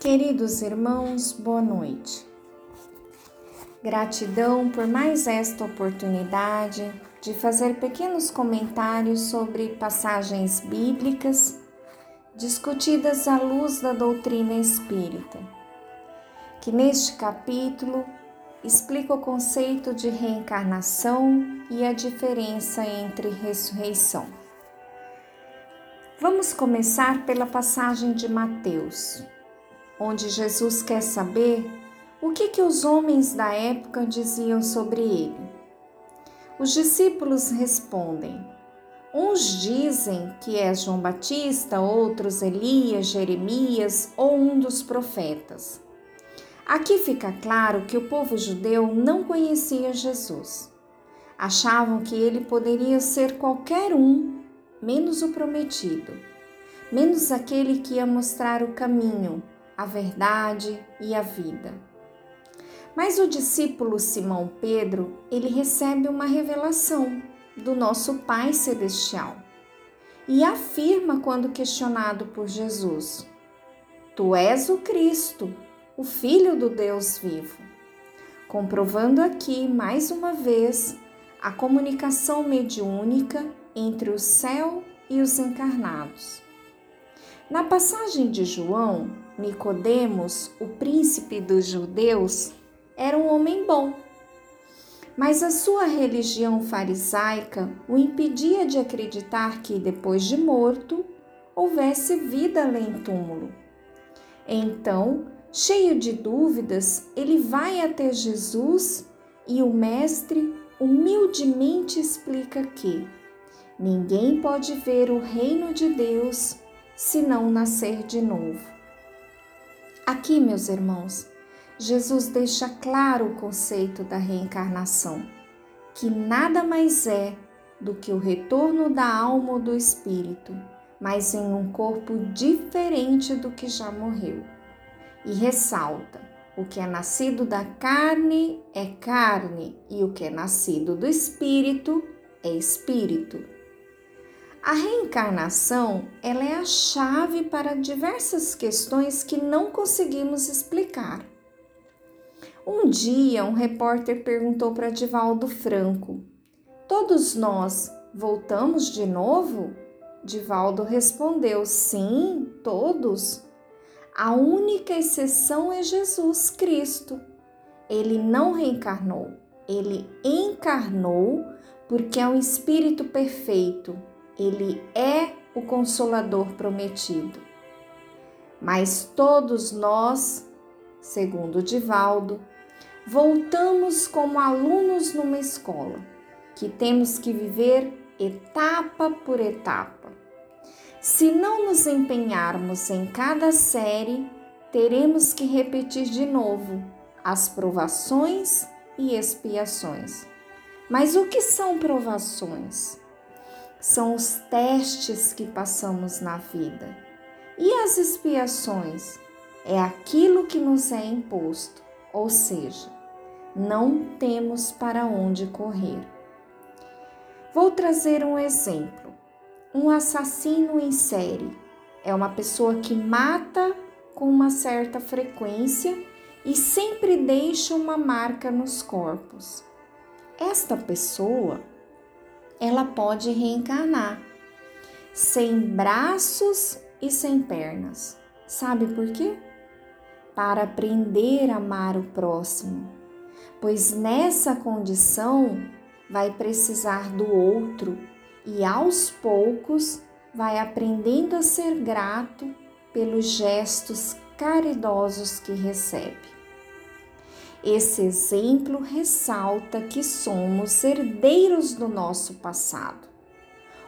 Queridos irmãos, boa noite. Gratidão por mais esta oportunidade de fazer pequenos comentários sobre passagens bíblicas discutidas à luz da doutrina espírita, que neste capítulo explica o conceito de reencarnação e a diferença entre ressurreição. Vamos começar pela passagem de Mateus, onde Jesus quer saber o que, que os homens da época diziam sobre ele. Os discípulos respondem: Uns dizem que é João Batista, outros Elias, Jeremias ou um dos profetas. Aqui fica claro que o povo judeu não conhecia Jesus. Achavam que ele poderia ser qualquer um, menos o prometido, menos aquele que ia mostrar o caminho, a verdade e a vida. Mas o discípulo Simão Pedro, ele recebe uma revelação do nosso Pai celestial e afirma quando questionado por Jesus: Tu és o Cristo, o Filho do Deus vivo. Comprovando aqui mais uma vez a comunicação mediúnica entre o céu e os encarnados. Na passagem de João, Nicodemos, o príncipe dos judeus, era um homem bom. Mas a sua religião farisaica o impedia de acreditar que depois de morto houvesse vida além túmulo. Então, cheio de dúvidas, ele vai até Jesus e o mestre humildemente explica que ninguém pode ver o reino de Deus se não nascer de novo. Aqui, meus irmãos, Jesus deixa claro o conceito da reencarnação, que nada mais é do que o retorno da alma ou do espírito, mas em um corpo diferente do que já morreu. E ressalta: o que é nascido da carne é carne, e o que é nascido do espírito é espírito. A reencarnação ela é a chave para diversas questões que não conseguimos explicar. Um dia, um repórter perguntou para Divaldo Franco: Todos nós voltamos de novo? Divaldo respondeu: Sim, todos. A única exceção é Jesus Cristo. Ele não reencarnou, ele encarnou porque é um espírito perfeito ele é o consolador prometido. Mas todos nós, segundo Divaldo, voltamos como alunos numa escola, que temos que viver etapa por etapa. Se não nos empenharmos em cada série, teremos que repetir de novo as provações e expiações. Mas o que são provações? São os testes que passamos na vida. E as expiações? É aquilo que nos é imposto, ou seja, não temos para onde correr. Vou trazer um exemplo. Um assassino em série é uma pessoa que mata com uma certa frequência e sempre deixa uma marca nos corpos. Esta pessoa ela pode reencarnar sem braços e sem pernas. Sabe por quê? Para aprender a amar o próximo, pois nessa condição vai precisar do outro e aos poucos vai aprendendo a ser grato pelos gestos caridosos que recebe. Esse exemplo ressalta que somos herdeiros do nosso passado.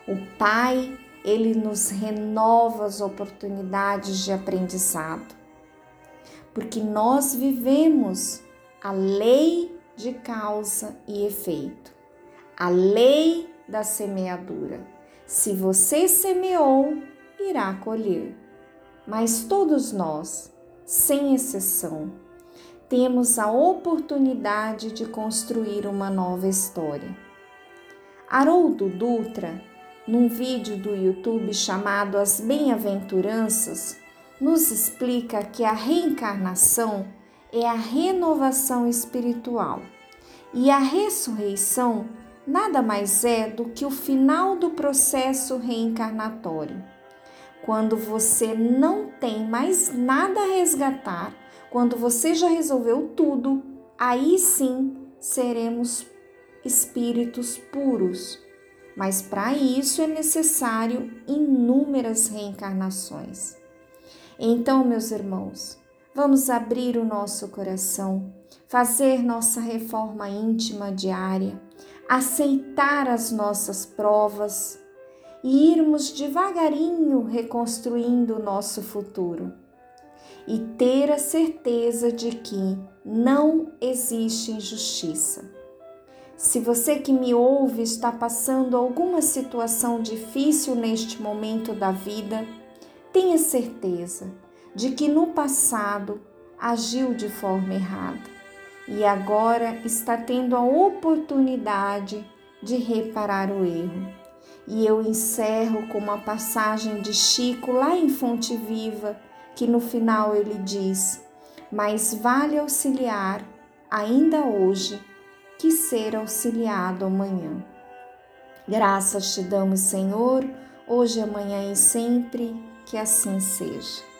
O Pai, ele nos renova as oportunidades de aprendizado, porque nós vivemos a lei de causa e efeito, a lei da semeadura. Se você semeou, irá colher. Mas todos nós, sem exceção, temos a oportunidade de construir uma nova história. Haroldo Dutra, num vídeo do YouTube chamado As Bem-aventuranças, nos explica que a reencarnação é a renovação espiritual e a ressurreição nada mais é do que o final do processo reencarnatório. Quando você não tem mais nada a resgatar, quando você já resolveu tudo, aí sim seremos espíritos puros. Mas para isso é necessário inúmeras reencarnações. Então, meus irmãos, vamos abrir o nosso coração, fazer nossa reforma íntima diária, aceitar as nossas provas e irmos devagarinho reconstruindo o nosso futuro. E ter a certeza de que não existe injustiça. Se você que me ouve está passando alguma situação difícil neste momento da vida, tenha certeza de que no passado agiu de forma errada e agora está tendo a oportunidade de reparar o erro. E eu encerro com uma passagem de Chico lá em Fonte Viva, que no final ele diz: Mas vale auxiliar ainda hoje que ser auxiliado amanhã. Graças te damos, Senhor, hoje, amanhã e sempre, que assim seja.